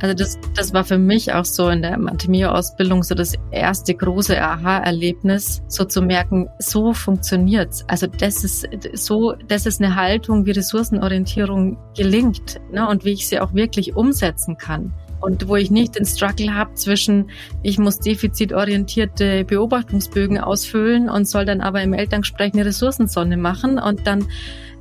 Also das, das war für mich auch so in der Matemio-Ausbildung so das erste große Aha-Erlebnis, so zu merken, so funktioniert's. Also das ist so, das ist eine Haltung, wie Ressourcenorientierung gelingt ne? und wie ich sie auch wirklich umsetzen kann und wo ich nicht den Struggle habe zwischen, ich muss defizitorientierte Beobachtungsbögen ausfüllen und soll dann aber im Elterngespräch eine Ressourcensonne machen und dann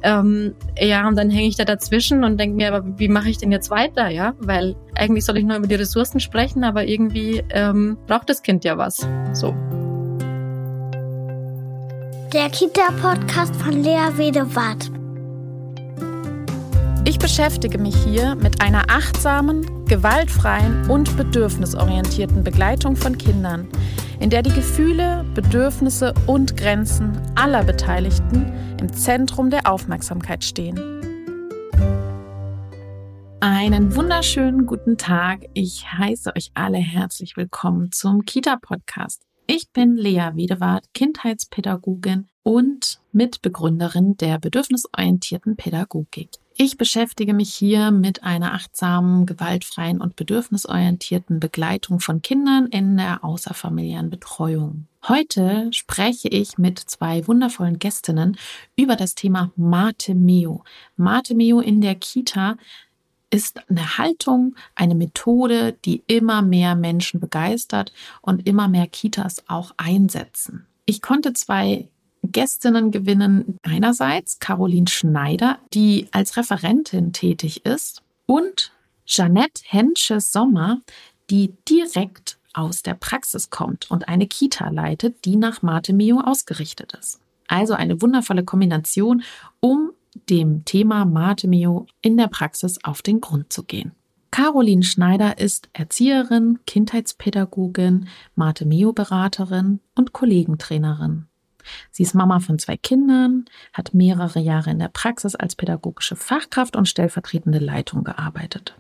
ähm, ja, und dann hänge ich da dazwischen und denke mir, aber wie mache ich denn jetzt weiter, ja? Weil eigentlich soll ich nur über die Ressourcen sprechen, aber irgendwie ähm, braucht das Kind ja was. So. Der Kita-Podcast von Lea Wedewart. Ich beschäftige mich hier mit einer achtsamen, gewaltfreien und bedürfnisorientierten Begleitung von Kindern, in der die Gefühle, Bedürfnisse und Grenzen aller Beteiligten im Zentrum der Aufmerksamkeit stehen. Einen wunderschönen guten Tag. Ich heiße euch alle herzlich willkommen zum Kita-Podcast. Ich bin Lea Wedewart, Kindheitspädagogin und Mitbegründerin der bedürfnisorientierten Pädagogik. Ich beschäftige mich hier mit einer achtsamen, gewaltfreien und bedürfnisorientierten Begleitung von Kindern in der außerfamiliären Betreuung. Heute spreche ich mit zwei wundervollen Gästinnen über das Thema Mate Meo. Mate Meo in der Kita ist eine Haltung, eine Methode, die immer mehr Menschen begeistert und immer mehr Kitas auch einsetzen. Ich konnte zwei Gästinnen gewinnen einerseits Caroline Schneider, die als Referentin tätig ist, und Jeanette Hensche-Sommer, die direkt aus der Praxis kommt und eine Kita leitet, die nach Mate Mio ausgerichtet ist. Also eine wundervolle Kombination, um dem Thema Mate Mio in der Praxis auf den Grund zu gehen. Caroline Schneider ist Erzieherin, Kindheitspädagogin, Mate Mio Beraterin und Kollegentrainerin. Sie ist Mama von zwei Kindern, hat mehrere Jahre in der Praxis als pädagogische Fachkraft und stellvertretende Leitung gearbeitet.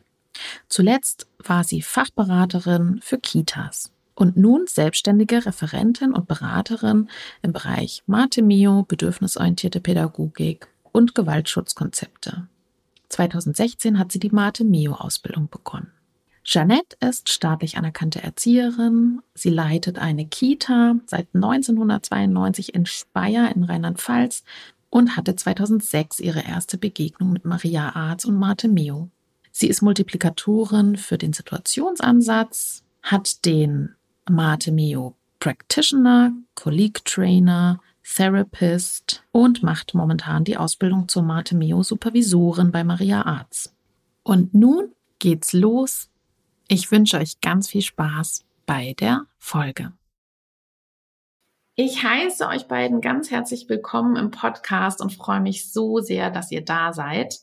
Zuletzt war sie Fachberaterin für Kitas und nun selbstständige Referentin und Beraterin im Bereich Matemio, bedürfnisorientierte Pädagogik und Gewaltschutzkonzepte. 2016 hat sie die Mate-Mio-Ausbildung begonnen. Jeanette ist staatlich anerkannte Erzieherin. Sie leitet eine Kita seit 1992 in Speyer in Rheinland-Pfalz und hatte 2006 ihre erste Begegnung mit Maria Arz und Marte Meo. Sie ist Multiplikatorin für den Situationsansatz, hat den Mate Meo Practitioner, Colleague Trainer, Therapist und macht momentan die Ausbildung zur Mate Meo Supervisorin bei Maria Arz. Und nun geht's los ich wünsche euch ganz viel Spaß bei der Folge. Ich heiße euch beiden ganz herzlich willkommen im Podcast und freue mich so sehr, dass ihr da seid.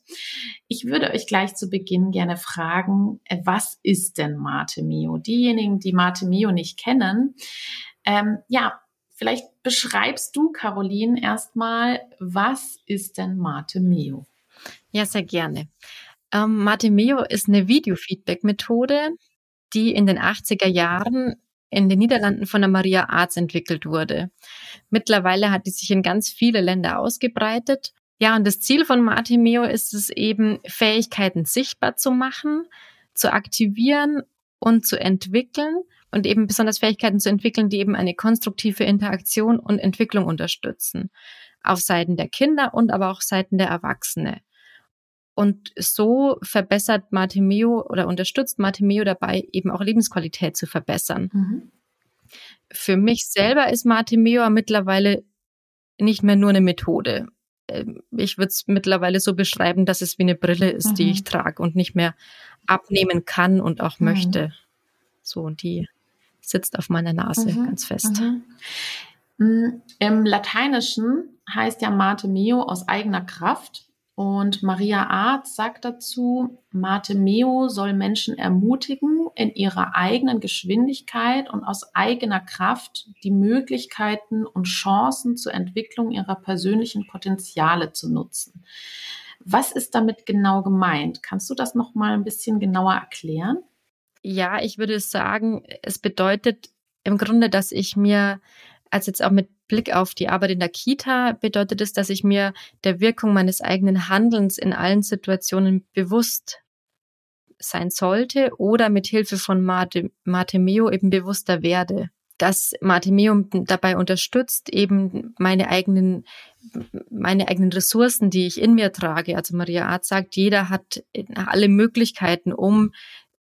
Ich würde euch gleich zu Beginn gerne fragen, was ist denn Mate Mio? Diejenigen, die Mate Mio nicht kennen, ähm, ja, vielleicht beschreibst du, Caroline, erstmal, was ist denn Mate Mio? Ja, sehr gerne. Ähm, Matemeo ist eine Videofeedback-Methode, die in den 80er Jahren in den Niederlanden von der Maria Arz entwickelt wurde. Mittlerweile hat die sich in ganz viele Länder ausgebreitet. Ja, und das Ziel von Matemeo ist es eben, Fähigkeiten sichtbar zu machen, zu aktivieren und zu entwickeln und eben besonders Fähigkeiten zu entwickeln, die eben eine konstruktive Interaktion und Entwicklung unterstützen. Auf Seiten der Kinder und aber auch Seiten der Erwachsene. Und so verbessert Martimeo oder unterstützt Martimeo dabei, eben auch Lebensqualität zu verbessern. Mhm. Für mich selber ist Martimeo mittlerweile nicht mehr nur eine Methode. Ähm, ich würde es mittlerweile so beschreiben, dass es wie eine Brille ist, mhm. die ich trage und nicht mehr abnehmen kann und auch mhm. möchte. So, und die sitzt auf meiner Nase mhm. ganz fest. Mhm. Mm, Im Lateinischen heißt ja Mate meo aus eigener Kraft. Und Maria Arz sagt dazu, Mate Meo soll Menschen ermutigen, in ihrer eigenen Geschwindigkeit und aus eigener Kraft die Möglichkeiten und Chancen zur Entwicklung ihrer persönlichen Potenziale zu nutzen. Was ist damit genau gemeint? Kannst du das noch mal ein bisschen genauer erklären? Ja, ich würde sagen, es bedeutet im Grunde, dass ich mir als jetzt auch mit Blick auf die Arbeit in der Kita bedeutet es, dass ich mir der Wirkung meines eigenen Handelns in allen Situationen bewusst sein sollte oder mit Hilfe von Mate, Matemeo eben bewusster werde. Dass Matemeo dabei unterstützt, eben meine eigenen, meine eigenen Ressourcen, die ich in mir trage. Also Maria Art sagt, jeder hat alle Möglichkeiten, um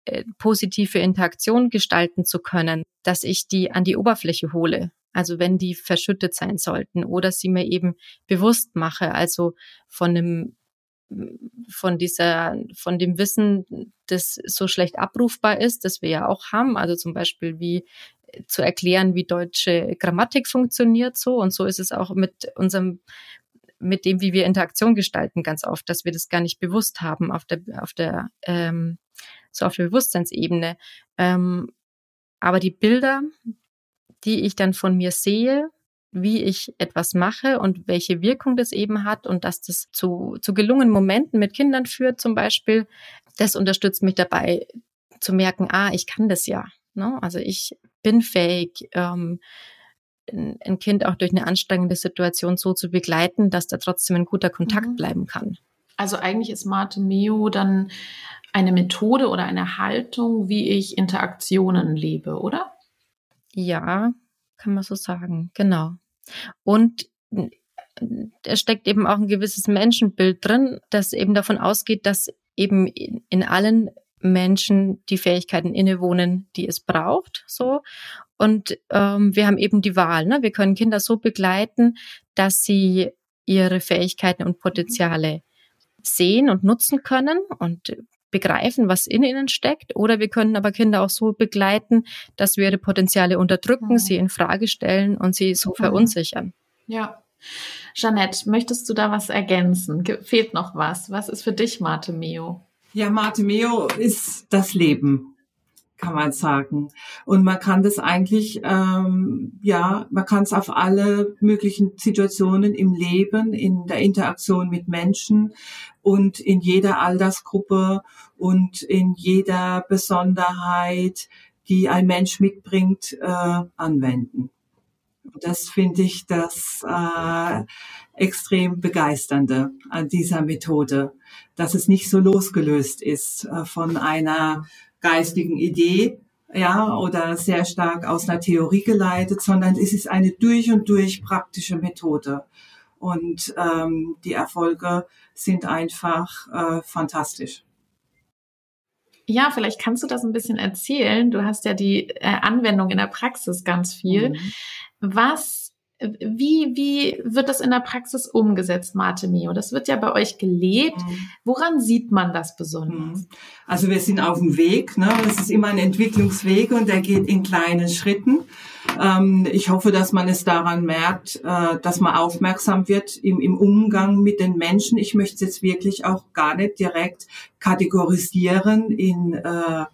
äh, positive Interaktion gestalten zu können, dass ich die an die Oberfläche hole. Also wenn die verschüttet sein sollten oder sie mir eben bewusst mache, also von einem von dieser, von dem Wissen, das so schlecht abrufbar ist, das wir ja auch haben. Also zum Beispiel wie zu erklären, wie deutsche Grammatik funktioniert so. Und so ist es auch mit unserem, mit dem, wie wir Interaktion gestalten, ganz oft, dass wir das gar nicht bewusst haben auf der, auf der, ähm, so auf der Bewusstseinsebene. Ähm, aber die Bilder, die ich dann von mir sehe, wie ich etwas mache und welche Wirkung das eben hat und dass das zu, zu gelungenen Momenten mit Kindern führt zum Beispiel, das unterstützt mich dabei zu merken, ah, ich kann das ja. Ne? Also ich bin fähig, ähm, ein Kind auch durch eine anstrengende Situation so zu begleiten, dass da trotzdem ein guter Kontakt mhm. bleiben kann. Also eigentlich ist Mate Meo dann eine Methode oder eine Haltung, wie ich Interaktionen lebe, oder? Ja, kann man so sagen, genau. Und da steckt eben auch ein gewisses Menschenbild drin, das eben davon ausgeht, dass eben in allen Menschen die Fähigkeiten innewohnen, die es braucht. So und ähm, wir haben eben die Wahl. Ne? Wir können Kinder so begleiten, dass sie ihre Fähigkeiten und Potenziale sehen und nutzen können und begreifen, was in ihnen steckt. Oder wir können aber Kinder auch so begleiten, dass wir ihre Potenziale unterdrücken, mhm. sie in Frage stellen und sie so mhm. verunsichern. Ja. Jeanette, möchtest du da was ergänzen? Ge fehlt noch was? Was ist für dich Mate Meo? Ja, Mate Meo ist das Leben kann man sagen. Und man kann das eigentlich, ähm, ja, man kann es auf alle möglichen Situationen im Leben, in der Interaktion mit Menschen und in jeder Altersgruppe und in jeder Besonderheit, die ein Mensch mitbringt, äh, anwenden. Das finde ich das äh, extrem begeisternde an dieser Methode, dass es nicht so losgelöst ist äh, von einer geistigen Idee, ja, oder sehr stark aus einer Theorie geleitet, sondern es ist eine durch und durch praktische Methode. Und ähm, die Erfolge sind einfach äh, fantastisch. Ja, vielleicht kannst du das ein bisschen erzählen. Du hast ja die äh, Anwendung in der Praxis ganz viel. Mhm. Was wie, wie wird das in der Praxis umgesetzt, Mate Mio? Das wird ja bei euch gelebt. Mhm. Woran sieht man das besonders? Mhm. Also wir sind auf dem Weg. Ne? Das ist immer ein Entwicklungsweg und der geht in kleinen Schritten. Ähm, ich hoffe, dass man es daran merkt, äh, dass man aufmerksam wird im, im Umgang mit den Menschen. Ich möchte es jetzt wirklich auch gar nicht direkt kategorisieren in, äh,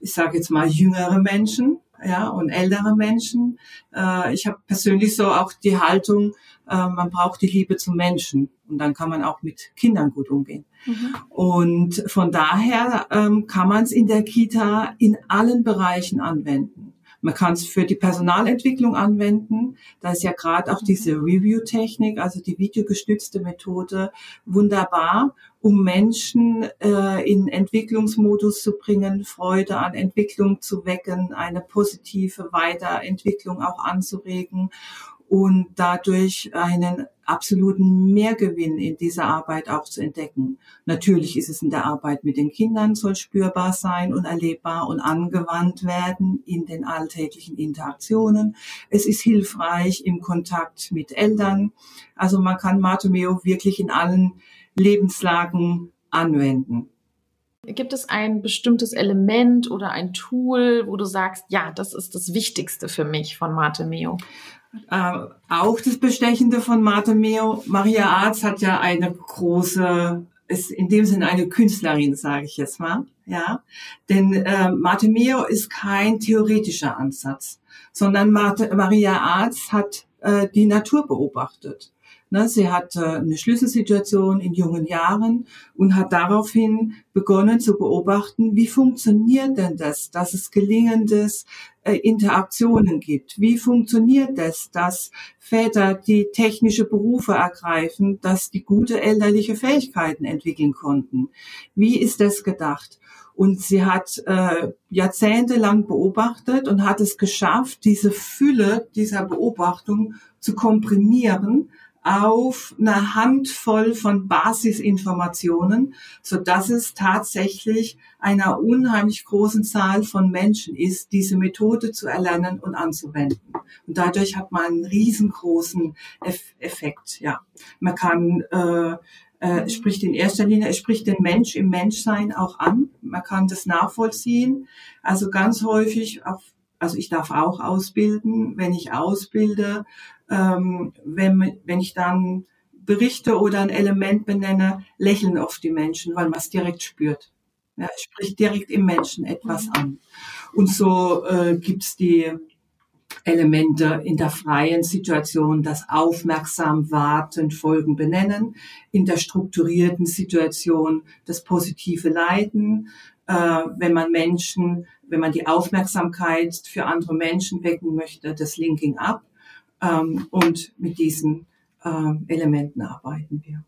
ich sage jetzt mal, jüngere Menschen ja, und ältere Menschen. Äh, ich habe persönlich so auch die Haltung, äh, man braucht die Liebe zum Menschen und dann kann man auch mit Kindern gut umgehen. Mhm. Und von daher ähm, kann man es in der Kita in allen Bereichen anwenden. Man kann es für die Personalentwicklung anwenden. Da ist ja gerade auch diese Review-Technik, also die videogestützte Methode, wunderbar, um Menschen äh, in Entwicklungsmodus zu bringen, Freude an Entwicklung zu wecken, eine positive Weiterentwicklung auch anzuregen und dadurch einen absoluten Mehrgewinn in dieser Arbeit auch zu entdecken. Natürlich ist es in der Arbeit mit den Kindern, soll spürbar sein und erlebbar und angewandt werden in den alltäglichen Interaktionen. Es ist hilfreich im Kontakt mit Eltern. Also man kann Matomeo wirklich in allen Lebenslagen anwenden. Gibt es ein bestimmtes Element oder ein Tool, wo du sagst, ja, das ist das Wichtigste für mich von Mate Meo? Äh, auch das Bestechende von Martha Meo. Maria Arz hat ja eine große, ist in dem Sinne eine Künstlerin, sage ich jetzt mal. Ja, denn äh, Martha Meo ist kein theoretischer Ansatz, sondern Martha, Maria Arz hat äh, die Natur beobachtet. Ne, sie hatte eine Schlüsselsituation in jungen Jahren und hat daraufhin begonnen zu beobachten, wie funktioniert denn das, dass es gelingendes äh, Interaktionen gibt. Wie funktioniert das, dass Väter die technische Berufe ergreifen, dass die gute elterliche Fähigkeiten entwickeln konnten? Wie ist das gedacht? Und sie hat äh, jahrzehntelang beobachtet und hat es geschafft, diese Fülle dieser Beobachtung zu komprimieren auf eine Handvoll von Basisinformationen, so dass es tatsächlich einer unheimlich großen Zahl von Menschen ist, diese Methode zu erlernen und anzuwenden. Und dadurch hat man einen riesengroßen Effekt. Ja, man kann äh, äh, spricht in erster Linie, es spricht den Mensch im Menschsein auch an. Man kann das nachvollziehen. Also ganz häufig, auch, also ich darf auch ausbilden. Wenn ich ausbilde, ähm, wenn, wenn ich dann berichte oder ein Element benenne, lächeln oft die Menschen, weil man es direkt spürt. Ja, es spricht direkt im Menschen etwas an. Und so äh, gibt's die Elemente in der freien Situation, das aufmerksam warten, Folgen benennen, in der strukturierten Situation das positive Leiden, äh, wenn man Menschen, wenn man die Aufmerksamkeit für andere Menschen wecken möchte, das Linking up ähm, und mit diesen äh, Elementen arbeiten wir.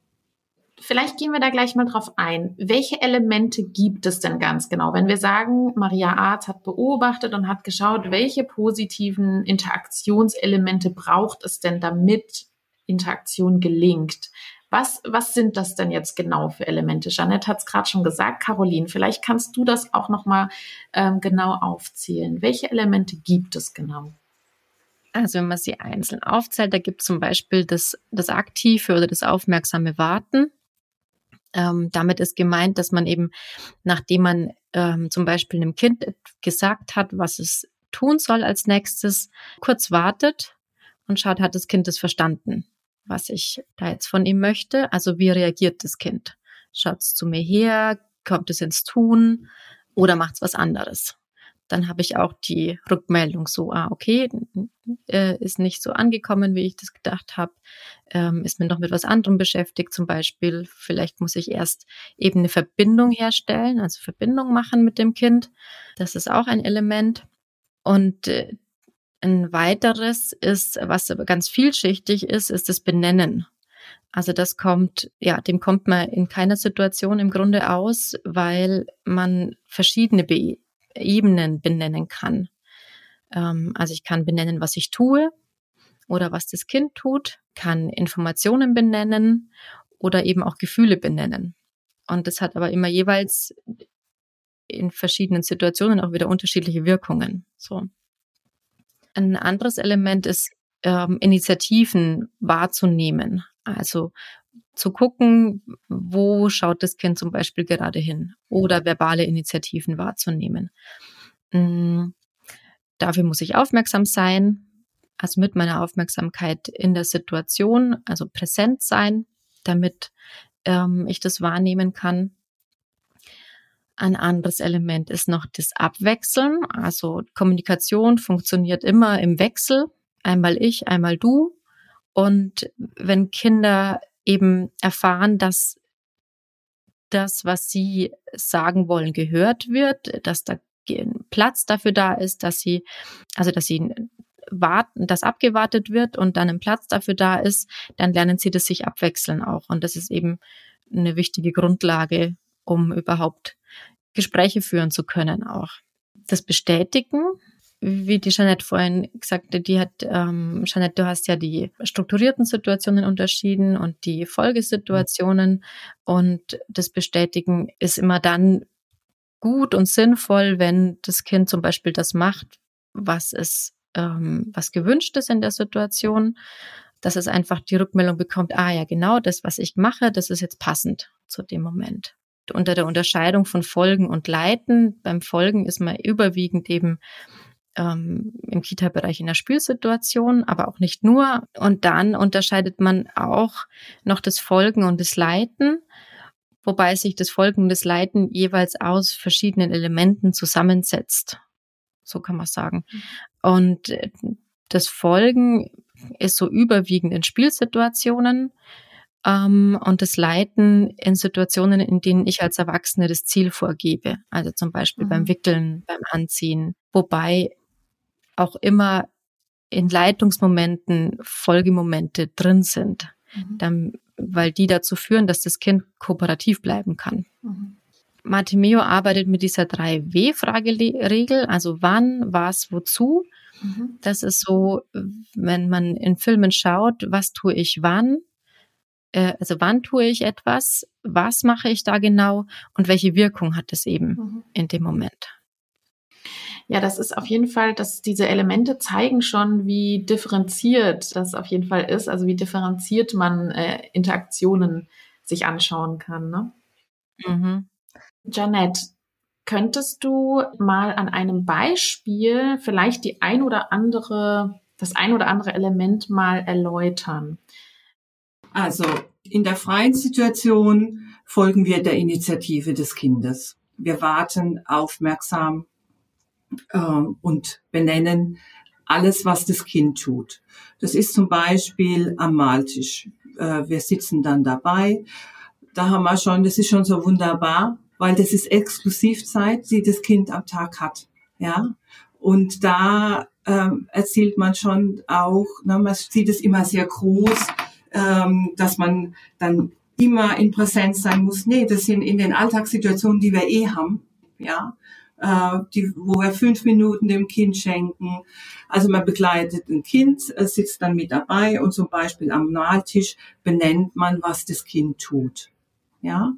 Vielleicht gehen wir da gleich mal drauf ein. Welche Elemente gibt es denn ganz genau? Wenn wir sagen, Maria Arz hat beobachtet und hat geschaut, welche positiven Interaktionselemente braucht es denn, damit Interaktion gelingt? Was, was sind das denn jetzt genau für Elemente? Jeanette hat es gerade schon gesagt. Caroline, vielleicht kannst du das auch nochmal ähm, genau aufzählen. Welche Elemente gibt es genau? Also wenn man sie einzeln aufzählt, da gibt es zum Beispiel das, das aktive oder das aufmerksame Warten. Ähm, damit ist gemeint, dass man eben, nachdem man ähm, zum Beispiel einem Kind gesagt hat, was es tun soll als nächstes, kurz wartet und schaut, hat das Kind das verstanden, was ich da jetzt von ihm möchte? Also wie reagiert das Kind? Schaut es zu mir her? Kommt es ins Tun? Oder macht es was anderes? Dann habe ich auch die Rückmeldung so, ah, okay, äh, ist nicht so angekommen, wie ich das gedacht habe, ähm, ist mir noch mit was anderem beschäftigt, zum Beispiel, vielleicht muss ich erst eben eine Verbindung herstellen, also Verbindung machen mit dem Kind. Das ist auch ein Element. Und äh, ein weiteres ist, was aber ganz vielschichtig ist, ist das Benennen. Also das kommt, ja, dem kommt man in keiner Situation im Grunde aus, weil man verschiedene Be Ebenen benennen kann. Ähm, also ich kann benennen, was ich tue oder was das Kind tut, kann Informationen benennen oder eben auch Gefühle benennen. Und das hat aber immer jeweils in verschiedenen Situationen auch wieder unterschiedliche Wirkungen. So. Ein anderes Element ist, ähm, Initiativen wahrzunehmen. Also zu gucken, wo schaut das Kind zum Beispiel gerade hin oder verbale Initiativen wahrzunehmen. Mhm. Dafür muss ich aufmerksam sein, also mit meiner Aufmerksamkeit in der Situation, also präsent sein, damit ähm, ich das wahrnehmen kann. Ein anderes Element ist noch das Abwechseln. Also Kommunikation funktioniert immer im Wechsel. Einmal ich, einmal du. Und wenn Kinder eben erfahren, dass das, was sie sagen wollen, gehört wird, dass da Platz dafür da ist, dass sie, also dass sie warten, dass abgewartet wird und dann ein Platz dafür da ist, dann lernen sie das sich abwechseln auch. Und das ist eben eine wichtige Grundlage, um überhaupt Gespräche führen zu können auch. Das Bestätigen wie die Jeanette vorhin gesagt hat, die hat, ähm, Jeanette, du hast ja die strukturierten Situationen unterschieden und die Folgesituationen und das Bestätigen ist immer dann gut und sinnvoll, wenn das Kind zum Beispiel das macht, was es, ähm, was gewünscht ist in der Situation, dass es einfach die Rückmeldung bekommt, ah ja, genau das, was ich mache, das ist jetzt passend zu dem Moment unter der Unterscheidung von Folgen und Leiten. Beim Folgen ist man überwiegend eben ähm, im Kita-Bereich in der Spülsituation, aber auch nicht nur. Und dann unterscheidet man auch noch das Folgen und das Leiten, wobei sich das Folgen und das Leiten jeweils aus verschiedenen Elementen zusammensetzt. So kann man sagen. Und äh, das Folgen ist so überwiegend in Spielsituationen ähm, und das Leiten in Situationen, in denen ich als Erwachsene das Ziel vorgebe. Also zum Beispiel mhm. beim Wickeln, beim Anziehen. Wobei auch immer in Leitungsmomenten Folgemomente drin sind, mhm. dann, weil die dazu führen, dass das Kind kooperativ bleiben kann. Mhm. Martimeo arbeitet mit dieser 3W-Frageregel, also wann, was, wozu. Mhm. Das ist so, wenn man in Filmen schaut, was tue ich wann, äh, also wann tue ich etwas, was mache ich da genau und welche Wirkung hat es eben mhm. in dem Moment. Ja, das ist auf jeden Fall, dass diese Elemente zeigen schon, wie differenziert das auf jeden Fall ist, also wie differenziert man äh, Interaktionen sich anschauen kann. Ne? Mhm. Janette, könntest du mal an einem Beispiel vielleicht die ein oder andere, das ein oder andere Element mal erläutern? Also in der freien Situation folgen wir der Initiative des Kindes. Wir warten aufmerksam und benennen alles, was das Kind tut. Das ist zum Beispiel am Maltisch. Äh, wir sitzen dann dabei. Da haben wir schon, das ist schon so wunderbar, weil das ist Exklusivzeit, die das Kind am Tag hat. Ja, und da ähm, erzielt man schon auch, ne, man sieht es immer sehr groß, ähm, dass man dann immer in Präsenz sein muss. Nee, das sind in den Alltagssituationen, die wir eh haben. Ja, äh, die, wo wir fünf Minuten dem Kind schenken. Also man begleitet ein Kind, sitzt dann mit dabei und zum Beispiel am Nahttisch benennt man, was das Kind tut. Ja,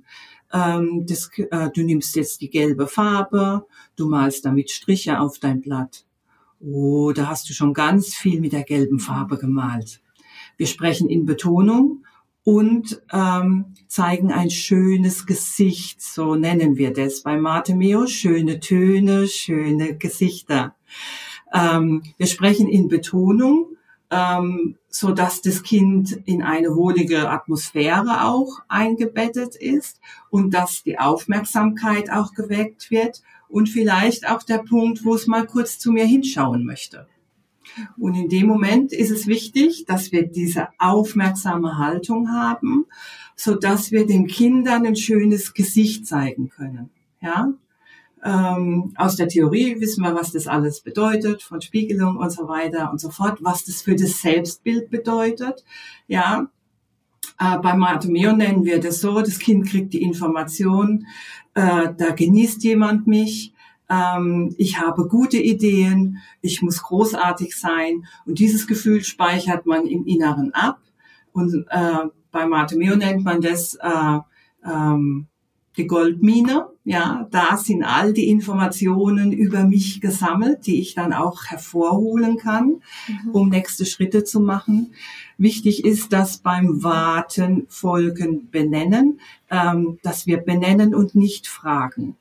ähm, das, äh, du nimmst jetzt die gelbe Farbe, du malst damit Striche auf dein Blatt. Oh, da hast du schon ganz viel mit der gelben Farbe gemalt. Wir sprechen in Betonung und ähm, zeigen ein schönes Gesicht, so nennen wir das bei Martemeo, schöne Töne, schöne Gesichter. Ähm, wir sprechen in Betonung, ähm, so dass das Kind in eine wohlige Atmosphäre auch eingebettet ist und dass die Aufmerksamkeit auch geweckt wird und vielleicht auch der Punkt, wo es mal kurz zu mir hinschauen möchte. Und in dem Moment ist es wichtig, dass wir diese aufmerksame Haltung haben, so dass wir den Kindern ein schönes Gesicht zeigen können. Ja, ähm, aus der Theorie wissen wir, was das alles bedeutet, von Spiegelung und so weiter und so fort, was das für das Selbstbild bedeutet. Ja, äh, bei Barthomeo nennen wir das so, das Kind kriegt die Information, äh, da genießt jemand mich, ähm, ich habe gute Ideen, ich muss großartig sein und dieses Gefühl speichert man im Inneren ab und äh, bei Barthomeo nennt man das äh, ähm, die Goldmine. Ja, da sind all die Informationen über mich gesammelt, die ich dann auch hervorholen kann, mhm. um nächste Schritte zu machen. Wichtig ist, dass beim Warten Folgen benennen, ähm, dass wir benennen und nicht fragen.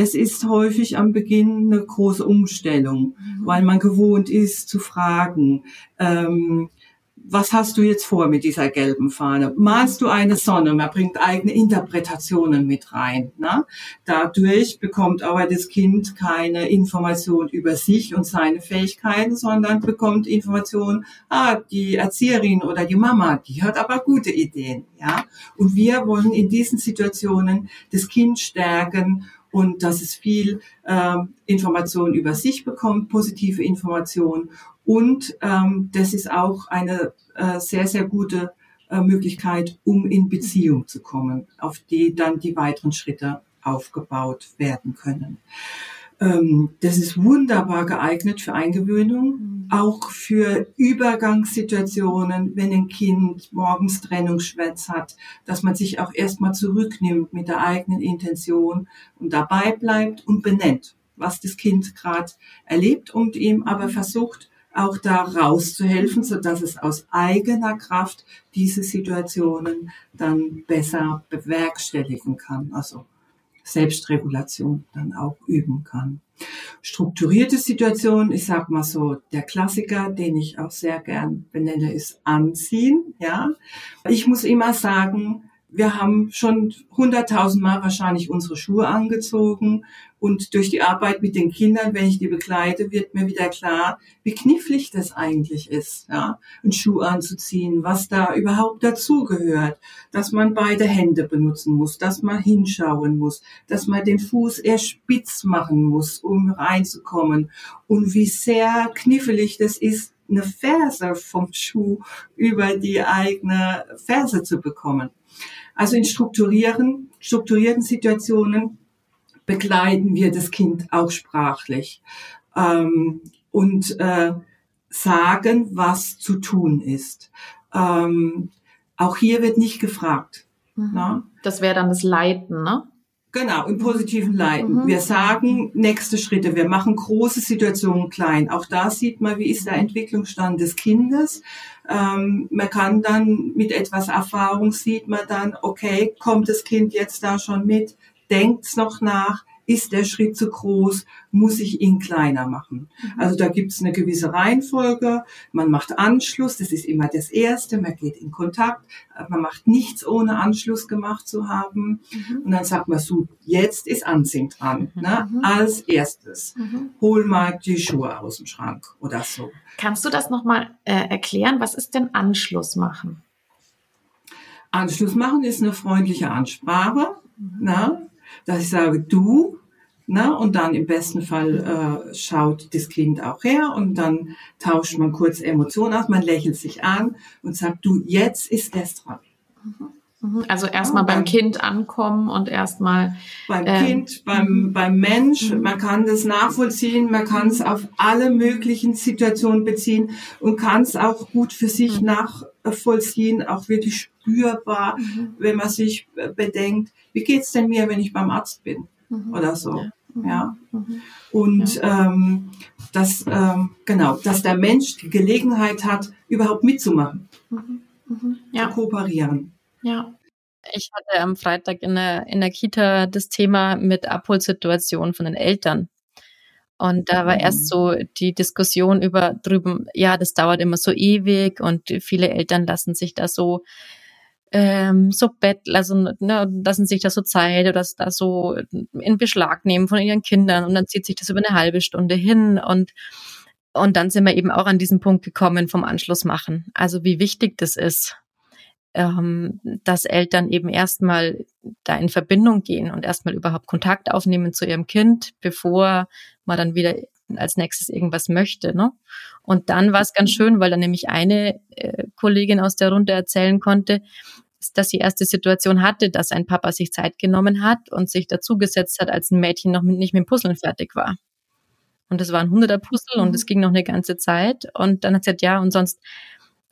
Das ist häufig am Beginn eine große Umstellung, mhm. weil man gewohnt ist zu fragen. Ähm, was hast du jetzt vor mit dieser gelben Fahne? Malst du eine Sonne? Man bringt eigene Interpretationen mit rein. Ne? Dadurch bekommt aber das Kind keine Information über sich und seine Fähigkeiten, sondern bekommt Information, ah, die Erzieherin oder die Mama, die hat aber gute Ideen. Ja? Und wir wollen in diesen Situationen das Kind stärken und dass es viel äh, Information über sich bekommt, positive Information. Und ähm, das ist auch eine äh, sehr, sehr gute äh, Möglichkeit, um in Beziehung zu kommen, auf die dann die weiteren Schritte aufgebaut werden können. Ähm, das ist wunderbar geeignet für Eingewöhnung, mhm. auch für Übergangssituationen, wenn ein Kind morgens Trennungsschwätz hat, dass man sich auch erstmal zurücknimmt mit der eigenen Intention und dabei bleibt und benennt, was das Kind gerade erlebt und ihm aber versucht, auch da rauszuhelfen, so dass es aus eigener Kraft diese Situationen dann besser bewerkstelligen kann. Also Selbstregulation dann auch üben kann. Strukturierte Situation, ich sag mal so, der Klassiker, den ich auch sehr gern benenne, ist Anziehen, ja. Ich muss immer sagen, wir haben schon hunderttausendmal wahrscheinlich unsere Schuhe angezogen und durch die Arbeit mit den Kindern, wenn ich die begleite, wird mir wieder klar, wie knifflig das eigentlich ist, ja, einen Schuh anzuziehen, was da überhaupt dazugehört, dass man beide Hände benutzen muss, dass man hinschauen muss, dass man den Fuß eher spitz machen muss, um reinzukommen und wie sehr knifflig das ist, eine Ferse vom Schuh über die eigene Ferse zu bekommen. Also in strukturieren, strukturierten Situationen begleiten wir das Kind auch sprachlich ähm, und äh, sagen, was zu tun ist. Ähm, auch hier wird nicht gefragt. Mhm. Das wäre dann das Leiten, ne? Genau, im positiven Leiten. Mhm. Wir sagen nächste Schritte, wir machen große Situationen klein. Auch da sieht man, wie ist der Entwicklungsstand des Kindes. Ähm, man kann dann mit etwas Erfahrung sieht man dann, okay, kommt das Kind jetzt da schon mit, denkt's noch nach, ist der Schritt zu groß? Muss ich ihn kleiner machen? Mhm. Also da gibt es eine gewisse Reihenfolge. Man macht Anschluss, das ist immer das Erste. Man geht in Kontakt. Man macht nichts ohne Anschluss gemacht zu haben. Mhm. Und dann sagt man so, jetzt ist Anziehen dran. Mhm. Ne? Mhm. Als erstes. Mhm. Hol mal die Schuhe aus dem Schrank oder so. Kannst du das nochmal äh, erklären? Was ist denn Anschluss machen? Anschluss machen ist eine freundliche Ansprache. Mhm. Na, dass ich sage, du, na, und dann im besten Fall äh, schaut das Kind auch her und dann tauscht man kurz Emotionen aus, man lächelt sich an und sagt, du, jetzt ist das dran. Mhm. Mhm. Also erstmal beim Kind ankommen und erstmal beim ähm, Kind, beim mhm. beim Mensch. Man kann das nachvollziehen, man kann es auf alle möglichen Situationen beziehen und kann es auch gut für sich nachvollziehen, auch wirklich spürbar, wenn man sich bedenkt, wie geht's denn mir, wenn ich beim Arzt bin oder so. Ja. Ja. Und ähm, dass ähm, genau, dass der Mensch die Gelegenheit hat, überhaupt mitzumachen, ja. zu kooperieren. Ja. Ich hatte am Freitag in der, in der Kita das Thema mit Abholsituationen von den Eltern. Und da war mhm. erst so die Diskussion über drüben, ja, das dauert immer so ewig und viele Eltern lassen sich da so ähm, so Bett, also ne, lassen sich da so Zeit oder das da so in Beschlag nehmen von ihren Kindern und dann zieht sich das über eine halbe Stunde hin und und dann sind wir eben auch an diesen Punkt gekommen vom Anschluss machen. Also wie wichtig das ist, ähm, dass Eltern eben erstmal da in Verbindung gehen und erstmal überhaupt Kontakt aufnehmen zu ihrem Kind, bevor man dann wieder als nächstes irgendwas möchte. Ne? Und dann war es ganz schön, weil dann nämlich eine äh, Kollegin aus der Runde erzählen konnte, dass sie erste Situation hatte, dass ein Papa sich Zeit genommen hat und sich dazugesetzt hat, als ein Mädchen noch mit, nicht mit dem Puzzeln fertig war. Und das war ein hunderter Puzzle und es ging noch eine ganze Zeit. Und dann hat sie gesagt, ja, und sonst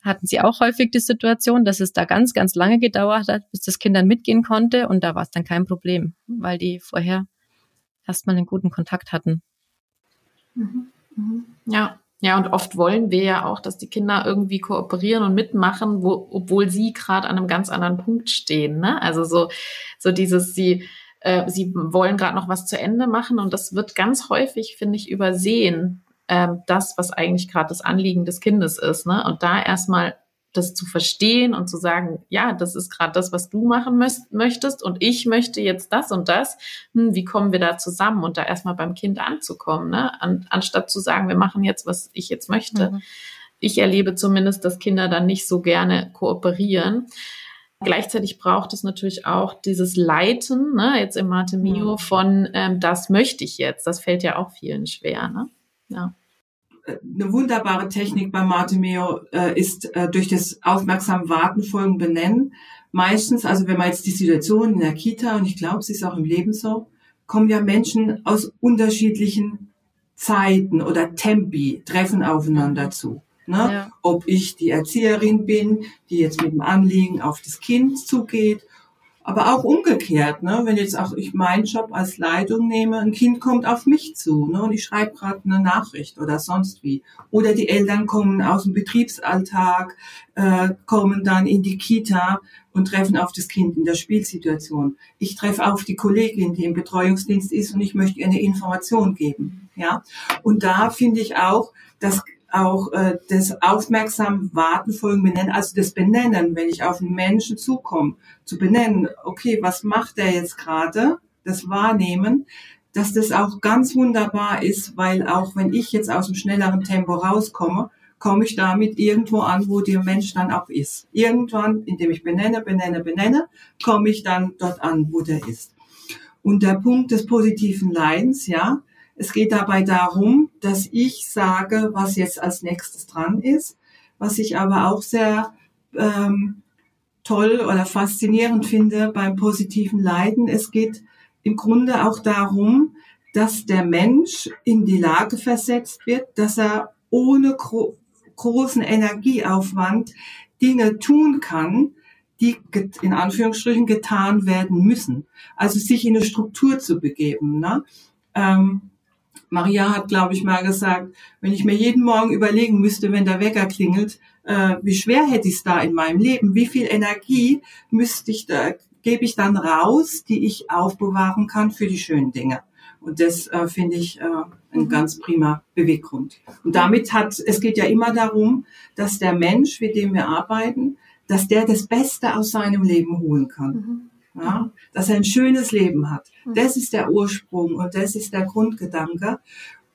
hatten sie auch häufig die Situation, dass es da ganz, ganz lange gedauert hat, bis das Kind dann mitgehen konnte. Und da war es dann kein Problem, weil die vorher erstmal einen guten Kontakt hatten. Mhm. Ja. Ja, und oft wollen wir ja auch, dass die Kinder irgendwie kooperieren und mitmachen, wo, obwohl sie gerade an einem ganz anderen Punkt stehen. Ne? Also so, so dieses, sie, äh, sie wollen gerade noch was zu Ende machen und das wird ganz häufig, finde ich, übersehen, ähm, das, was eigentlich gerade das Anliegen des Kindes ist. Ne? Und da erstmal das zu verstehen und zu sagen, ja, das ist gerade das, was du machen möchtest und ich möchte jetzt das und das. Hm, wie kommen wir da zusammen und da erstmal beim Kind anzukommen, ne? An, anstatt zu sagen, wir machen jetzt, was ich jetzt möchte. Mhm. Ich erlebe zumindest, dass Kinder dann nicht so gerne kooperieren. Gleichzeitig braucht es natürlich auch dieses Leiten, ne, jetzt im Mate Mio, mhm. von ähm, das möchte ich jetzt. Das fällt ja auch vielen schwer. Ne? Ja eine wunderbare Technik bei Martimeo äh, ist äh, durch das aufmerksam Warten, Folgen benennen. Meistens, also wenn man jetzt die Situation in der Kita, und ich glaube, es ist auch im Leben so, kommen ja Menschen aus unterschiedlichen Zeiten oder Tempi, treffen aufeinander zu. Ne? Ja. Ob ich die Erzieherin bin, die jetzt mit dem Anliegen auf das Kind zugeht aber auch umgekehrt, ne? wenn jetzt auch ich meinen Job als Leitung nehme, ein Kind kommt auf mich zu ne? und ich schreibe gerade eine Nachricht oder sonst wie. Oder die Eltern kommen aus dem Betriebsalltag, äh, kommen dann in die Kita und treffen auf das Kind in der Spielsituation. Ich treffe auf die Kollegin, die im Betreuungsdienst ist und ich möchte ihr eine Information geben. Ja, und da finde ich auch, dass auch äh, das aufmerksam Warten, Folgen benennen, also das Benennen, wenn ich auf einen Menschen zukomme, zu benennen, okay, was macht der jetzt gerade, das Wahrnehmen, dass das auch ganz wunderbar ist, weil auch wenn ich jetzt aus dem schnelleren Tempo rauskomme, komme ich damit irgendwo an, wo der Mensch dann auch ist. Irgendwann, indem ich benenne, benenne, benenne, komme ich dann dort an, wo der ist. Und der Punkt des positiven Leidens, ja, es geht dabei darum, dass ich sage, was jetzt als nächstes dran ist, was ich aber auch sehr ähm, toll oder faszinierend finde beim positiven Leiden. Es geht im Grunde auch darum, dass der Mensch in die Lage versetzt wird, dass er ohne gro großen Energieaufwand Dinge tun kann, die in Anführungsstrichen getan werden müssen. Also sich in eine Struktur zu begeben. Ne? Ähm, Maria hat, glaube ich, mal gesagt, wenn ich mir jeden Morgen überlegen müsste, wenn der Wecker klingelt, äh, wie schwer hätte ich es da in meinem Leben, wie viel Energie müsste ich da, gebe ich dann raus, die ich aufbewahren kann für die schönen Dinge. Und das äh, finde ich äh, ein mhm. ganz prima Beweggrund. Und damit hat, es geht ja immer darum, dass der Mensch, mit dem wir arbeiten, dass der das Beste aus seinem Leben holen kann. Mhm. Ja, dass er ein schönes Leben hat. Mhm. Das ist der Ursprung und das ist der Grundgedanke.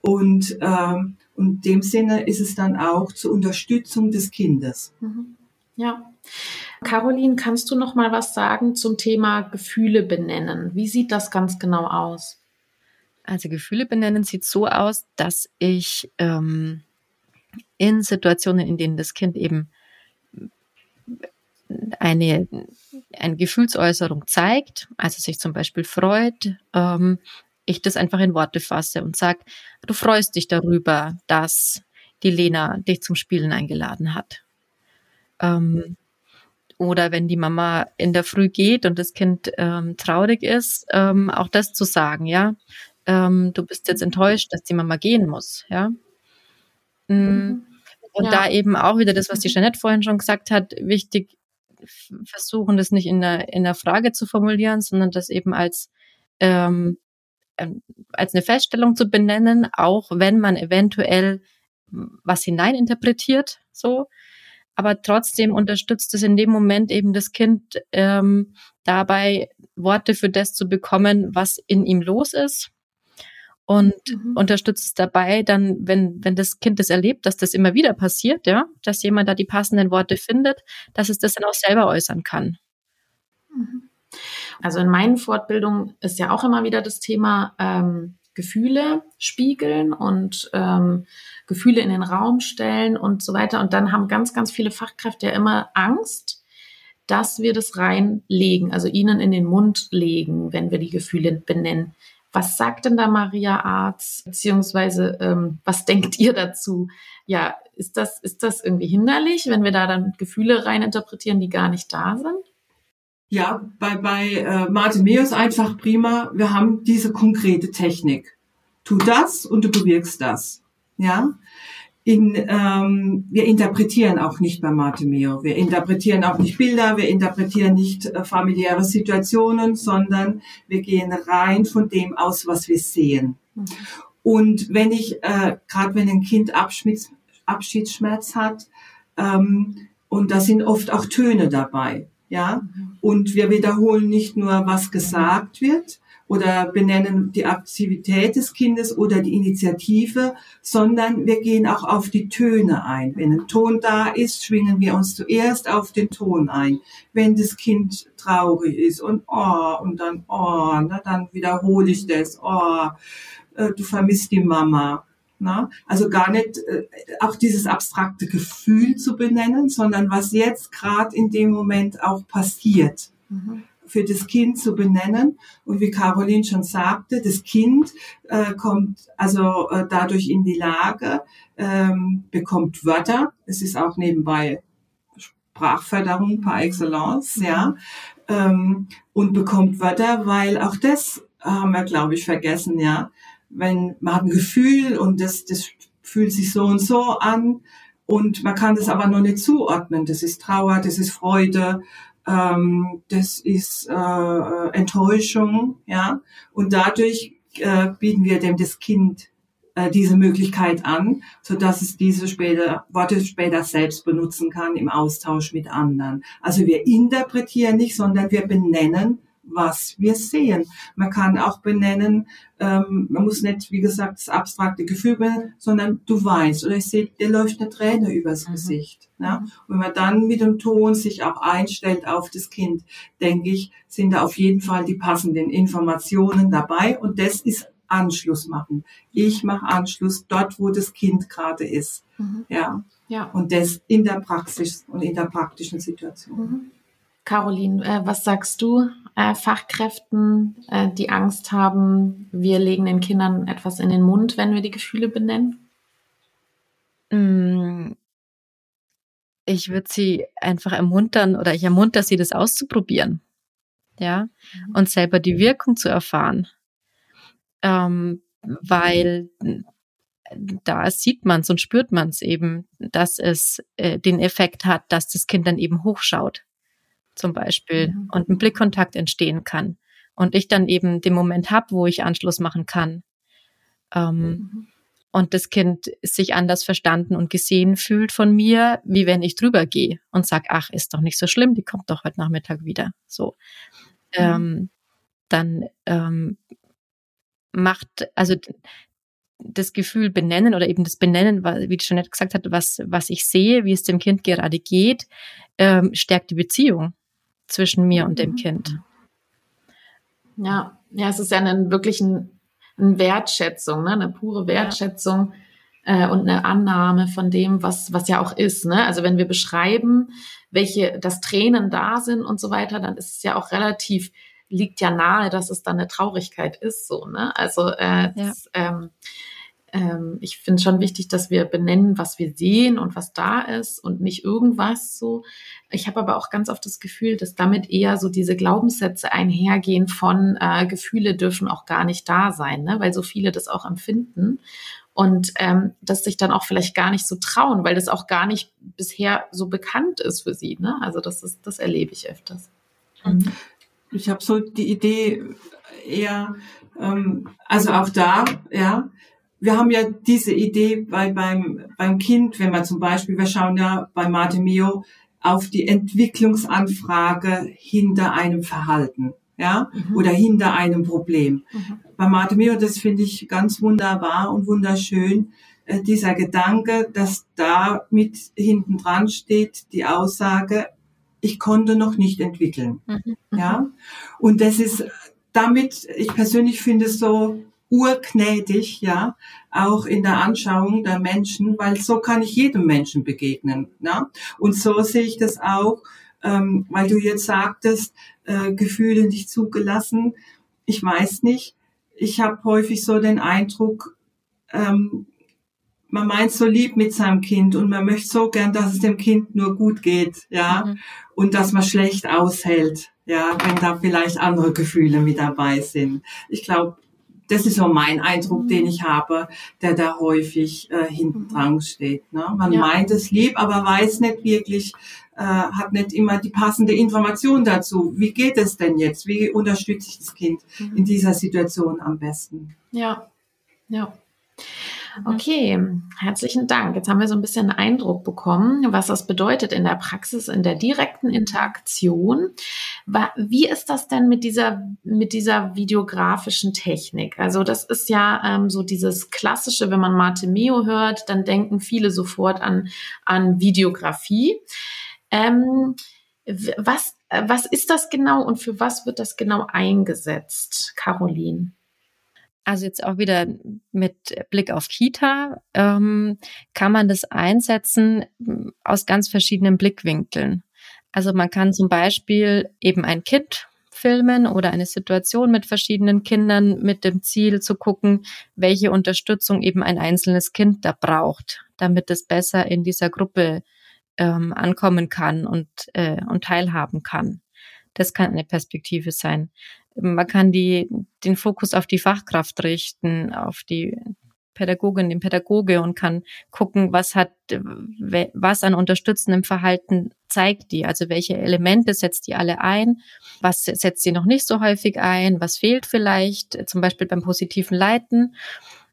Und ähm, in dem Sinne ist es dann auch zur Unterstützung des Kindes. Mhm. Ja. Caroline, kannst du noch mal was sagen zum Thema Gefühle benennen? Wie sieht das ganz genau aus? Also Gefühle benennen sieht so aus, dass ich ähm, in Situationen, in denen das Kind eben eine, eine Gefühlsäußerung zeigt, also sich zum Beispiel freut, ähm, ich das einfach in Worte fasse und sage, du freust dich darüber, dass die Lena dich zum Spielen eingeladen hat. Ähm, oder wenn die Mama in der Früh geht und das Kind ähm, traurig ist, ähm, auch das zu sagen, ja. Ähm, du bist jetzt enttäuscht, dass die Mama gehen muss, ja. Mm. Mhm. Und ja. da eben auch wieder das, was die Jeanette vorhin schon gesagt hat, wichtig, versuchen, das nicht in der, in der Frage zu formulieren, sondern das eben als, ähm, ähm, als eine Feststellung zu benennen, auch wenn man eventuell was hineininterpretiert, so. Aber trotzdem unterstützt es in dem Moment eben das Kind ähm, dabei, Worte für das zu bekommen, was in ihm los ist und mhm. unterstützt es dabei, dann, wenn, wenn das Kind das erlebt, dass das immer wieder passiert, ja, dass jemand da die passenden Worte findet, dass es das dann auch selber äußern kann. Mhm. Also in meinen Fortbildungen ist ja auch immer wieder das Thema ähm, Gefühle spiegeln und ähm, Gefühle in den Raum stellen und so weiter. Und dann haben ganz, ganz viele Fachkräfte ja immer Angst, dass wir das reinlegen, also ihnen in den Mund legen, wenn wir die Gefühle benennen. Was sagt denn da Maria Arz, beziehungsweise ähm, was denkt ihr dazu? Ja, ist das, ist das irgendwie hinderlich, wenn wir da dann Gefühle reininterpretieren, die gar nicht da sind? Ja, bei, bei äh, Martimeus einfach prima. Wir haben diese konkrete Technik. Tu das und du bewirkst das. Ja, in, ähm, wir interpretieren auch nicht bei Martimeo. Wir interpretieren auch nicht Bilder, wir interpretieren nicht äh, familiäre Situationen, sondern wir gehen rein von dem aus, was wir sehen. Mhm. Und wenn ich, äh, gerade wenn ein Kind Abschmitz, Abschiedsschmerz hat, ähm, und da sind oft auch Töne dabei, ja, mhm. und wir wiederholen nicht nur, was gesagt wird, oder benennen die Aktivität des Kindes oder die Initiative, sondern wir gehen auch auf die Töne ein. Wenn ein Ton da ist, schwingen wir uns zuerst auf den Ton ein. Wenn das Kind traurig ist und oh und dann oh, na, dann wiederhole ich das. Oh, äh, du vermisst die Mama. Na? Also gar nicht äh, auch dieses abstrakte Gefühl zu benennen, sondern was jetzt gerade in dem Moment auch passiert. Mhm für das Kind zu benennen. Und wie Caroline schon sagte, das Kind äh, kommt also äh, dadurch in die Lage, ähm, bekommt Wörter. Es ist auch nebenbei Sprachförderung par excellence, ja, ähm, und bekommt Wörter, weil auch das haben wir, glaube ich, vergessen, ja. Wenn man hat ein Gefühl und das, das fühlt sich so und so an und man kann das aber nur nicht zuordnen. Das ist Trauer, das ist Freude ähm, das ist äh, äh, Enttäuschung, ja. Und dadurch äh, bieten wir dem das Kind äh, diese Möglichkeit an, so dass es diese später, Worte später selbst benutzen kann im Austausch mit anderen. Also wir interpretieren nicht, sondern wir benennen was wir sehen. Man kann auch benennen, ähm, man muss nicht, wie gesagt, das abstrakte Gefühl benennen, sondern du weinst oder ich sehe, dir läuft eine Träne übers mhm. Gesicht. Ja? Und wenn man dann mit dem Ton sich auch einstellt auf das Kind, denke ich, sind da auf jeden Fall die passenden Informationen dabei und das ist Anschluss machen. Ich mache Anschluss dort, wo das Kind gerade ist. Mhm. Ja. ja. Und das in der Praxis und in der praktischen Situation. Mhm. Caroline, äh, was sagst du äh, Fachkräften, äh, die Angst haben, wir legen den Kindern etwas in den Mund, wenn wir die Gefühle benennen? Mm, ich würde sie einfach ermuntern oder ich ermunter sie, das auszuprobieren. Ja, mhm. und selber die Wirkung zu erfahren. Ähm, weil da sieht man es und spürt man es eben, dass es äh, den Effekt hat, dass das Kind dann eben hochschaut, zum Beispiel, mhm. und ein Blickkontakt entstehen kann. Und ich dann eben den Moment habe, wo ich Anschluss machen kann. Ähm, mhm. Und das Kind sich anders verstanden und gesehen fühlt von mir, wie wenn ich drüber gehe und sag, ach, ist doch nicht so schlimm, die kommt doch heute Nachmittag wieder. So. Mhm. Ähm, dann ähm, macht, also das Gefühl benennen oder eben das Benennen, wie die Jeanette gesagt hat, was, was ich sehe, wie es dem Kind gerade geht, ähm, stärkt die Beziehung zwischen mir und dem mhm. Kind. Ja, ja, es ist ja eine, wirklich ein, eine Wertschätzung, ne? eine pure Wertschätzung ja. äh, und eine Annahme von dem, was, was ja auch ist. Ne? Also wenn wir beschreiben, welche, dass Tränen da sind und so weiter, dann ist es ja auch relativ, liegt ja nahe, dass es dann eine Traurigkeit ist, so, ne? Also äh, ja. das, ähm, ähm, ich finde schon wichtig, dass wir benennen, was wir sehen und was da ist und nicht irgendwas so. Ich habe aber auch ganz oft das Gefühl, dass damit eher so diese Glaubenssätze einhergehen von äh, Gefühle dürfen auch gar nicht da sein, ne? weil so viele das auch empfinden und ähm, dass sich dann auch vielleicht gar nicht so trauen, weil das auch gar nicht bisher so bekannt ist für sie. Ne? Also das ist, das erlebe ich öfters. Mhm. Ich habe so die Idee eher, ähm, also auch da, ja, wir haben ja diese Idee bei, beim, beim Kind, wenn man zum Beispiel, wir schauen ja bei Mate Mio auf die Entwicklungsanfrage hinter einem Verhalten, ja, mhm. oder hinter einem Problem. Mhm. Bei Mate Mio, das finde ich ganz wunderbar und wunderschön, äh, dieser Gedanke, dass da mit hinten dran steht die Aussage, ich konnte noch nicht entwickeln, mhm. ja. Und das ist damit, ich persönlich finde es so urgnädig, ja, auch in der Anschauung der Menschen, weil so kann ich jedem Menschen begegnen. Ja? Und so sehe ich das auch, ähm, weil du jetzt sagtest, äh, Gefühle nicht zugelassen. Ich weiß nicht. Ich habe häufig so den Eindruck, ähm, man meint so lieb mit seinem Kind und man möchte so gern, dass es dem Kind nur gut geht, ja, mhm. und dass man schlecht aushält, ja, wenn da vielleicht andere Gefühle mit dabei sind. Ich glaube, das ist so mein Eindruck, den ich habe, der da häufig äh, hinten dran steht. Ne? Man ja. meint es lieb, aber weiß nicht wirklich, äh, hat nicht immer die passende Information dazu. Wie geht es denn jetzt? Wie unterstütze ich das Kind mhm. in dieser Situation am besten? Ja, ja. Mhm. Okay, herzlichen Dank. Jetzt haben wir so ein bisschen einen Eindruck bekommen, was das bedeutet in der Praxis, in der direkten Interaktion. Wie ist das denn mit dieser, mit dieser videografischen Technik? Also das ist ja ähm, so dieses klassische, wenn man Mate Meo hört, dann denken viele sofort an, an Videografie. Ähm, was, was ist das genau und für was wird das genau eingesetzt, Caroline? Also jetzt auch wieder mit Blick auf Kita ähm, kann man das einsetzen hm, aus ganz verschiedenen Blickwinkeln. Also man kann zum Beispiel eben ein Kind filmen oder eine Situation mit verschiedenen Kindern mit dem Ziel zu gucken, welche Unterstützung eben ein einzelnes Kind da braucht, damit es besser in dieser Gruppe ähm, ankommen kann und, äh, und teilhaben kann. Das kann eine Perspektive sein. Man kann die, den Fokus auf die Fachkraft richten, auf die Pädagogin, den Pädagoge und kann gucken, was hat, was an unterstützendem Verhalten zeigt die, also welche Elemente setzt die alle ein, was setzt sie noch nicht so häufig ein, was fehlt vielleicht, zum Beispiel beim positiven Leiten.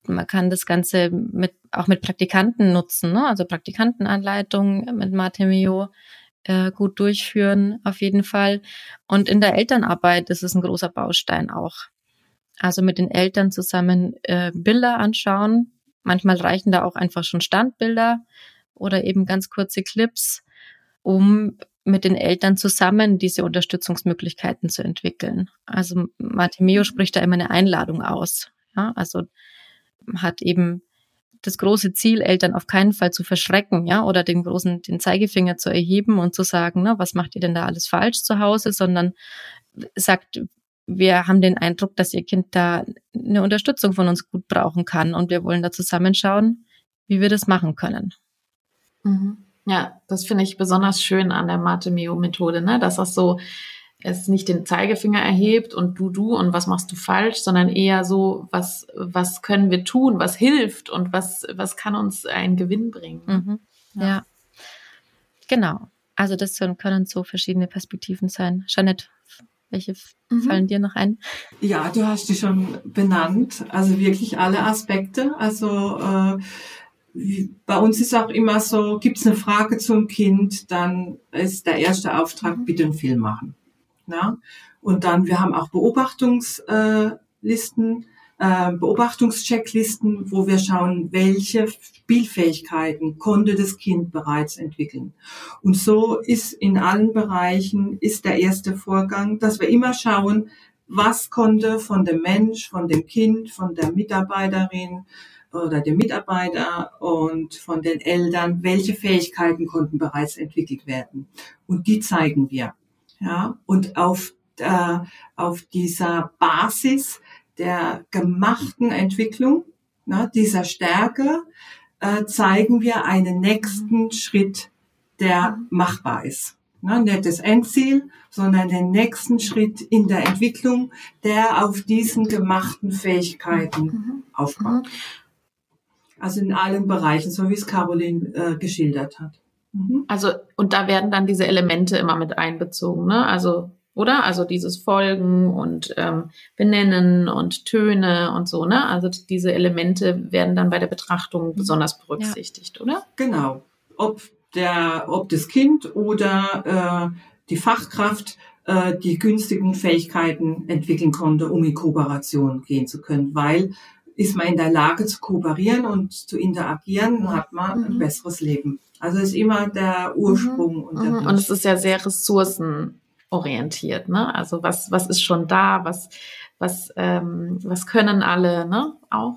Man kann das Ganze mit, auch mit Praktikanten nutzen, ne? also Praktikantenanleitung mit Martemio äh, gut durchführen, auf jeden Fall. Und in der Elternarbeit ist es ein großer Baustein auch. Also mit den Eltern zusammen äh, Bilder anschauen. Manchmal reichen da auch einfach schon Standbilder oder eben ganz kurze Clips, um mit den Eltern zusammen diese Unterstützungsmöglichkeiten zu entwickeln. Also Martimeo spricht da immer eine Einladung aus. Ja, also hat eben das große Ziel, Eltern auf keinen Fall zu verschrecken, ja, oder den großen, den Zeigefinger zu erheben und zu sagen, ne, was macht ihr denn da alles falsch zu Hause, sondern sagt, wir haben den Eindruck, dass ihr Kind da eine Unterstützung von uns gut brauchen kann und wir wollen da zusammenschauen, wie wir das machen können. Mhm. Ja, das finde ich besonders schön an der Mate-Meo-Methode, ne? dass das so es nicht den Zeigefinger erhebt und du, du und was machst du falsch, sondern eher so, was, was können wir tun, was hilft und was, was kann uns einen Gewinn bringen. Mhm. Ja. ja. genau. Also das können so verschiedene Perspektiven sein. Jeanette, welche mhm. fallen dir noch ein? Ja, du hast die schon benannt. Also wirklich alle Aspekte. Also äh, bei uns ist auch immer so, gibt es eine Frage zum Kind, dann ist der erste Auftrag, mhm. bitte einen Film machen. Ja? Und dann, wir haben auch Beobachtungslisten, äh, Beobachtungschecklisten, wo wir schauen, welche Spielfähigkeiten konnte das Kind bereits entwickeln. Und so ist in allen Bereichen, ist der erste Vorgang, dass wir immer schauen, was konnte von dem Mensch, von dem Kind, von der Mitarbeiterin, oder dem Mitarbeiter und von den Eltern, welche Fähigkeiten konnten bereits entwickelt werden. Und die zeigen wir. Ja, und auf, äh, auf dieser Basis der gemachten Entwicklung, ne, dieser Stärke, äh, zeigen wir einen nächsten Schritt, der machbar ist. Ne, nicht das Endziel, sondern den nächsten Schritt in der Entwicklung, der auf diesen gemachten Fähigkeiten mhm. aufbaut. Also in allen Bereichen, so wie es Caroline äh, geschildert hat. Mhm. Also, und da werden dann diese Elemente immer mit einbezogen, ne? Also, oder? Also dieses Folgen und ähm, Benennen und Töne und so, ne? Also diese Elemente werden dann bei der Betrachtung mhm. besonders berücksichtigt, ja. oder? Genau. Ob der, ob das Kind oder äh, die Fachkraft äh, die günstigen Fähigkeiten entwickeln konnte, um in Kooperation gehen zu können, weil ist man in der Lage zu kooperieren und zu interagieren, dann hat man ein mhm. besseres Leben. Also ist immer der Ursprung mhm. und der mhm. Und es ist ja sehr ressourcenorientiert, ne? Also was, was ist schon da, was, was, ähm, was können alle, ne? Auch.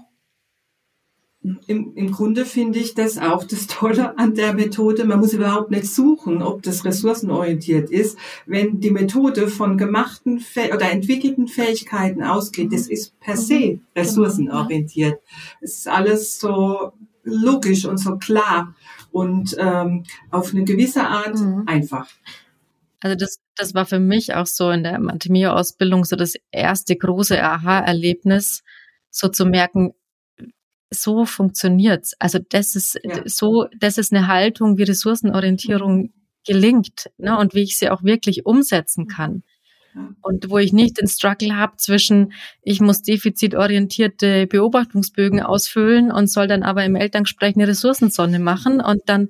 Im, Im Grunde finde ich das auch das Tolle an der Methode. Man muss überhaupt nicht suchen, ob das ressourcenorientiert ist. Wenn die Methode von gemachten oder entwickelten Fähigkeiten ausgeht, das ist per se mhm. ressourcenorientiert. Es ist alles so logisch und so klar und ähm, auf eine gewisse Art mhm. einfach. Also das, das war für mich auch so in der Matemio-Ausbildung so das erste große Aha-Erlebnis, so zu merken, so funktioniert's. Also das ist ja. so, das ist eine Haltung, wie Ressourcenorientierung gelingt ne, und wie ich sie auch wirklich umsetzen kann. Und wo ich nicht den Struggle habe zwischen, ich muss defizitorientierte Beobachtungsbögen ausfüllen und soll dann aber im Elterngespräch eine Ressourcensonne machen und dann,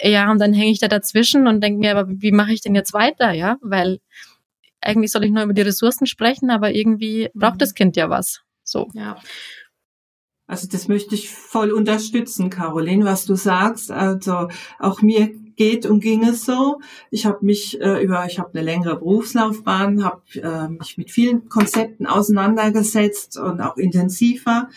ja, und dann hänge ich da dazwischen und denke mir, aber wie mache ich denn jetzt weiter, ja? Weil eigentlich soll ich nur über die Ressourcen sprechen, aber irgendwie braucht mhm. das Kind ja was. So. Ja. Also das möchte ich voll unterstützen, Caroline, was du sagst. Also auch mir geht und ging es so. Ich habe mich äh, über, ich habe eine längere Berufslaufbahn, habe äh, mich mit vielen Konzepten auseinandergesetzt und auch intensiver.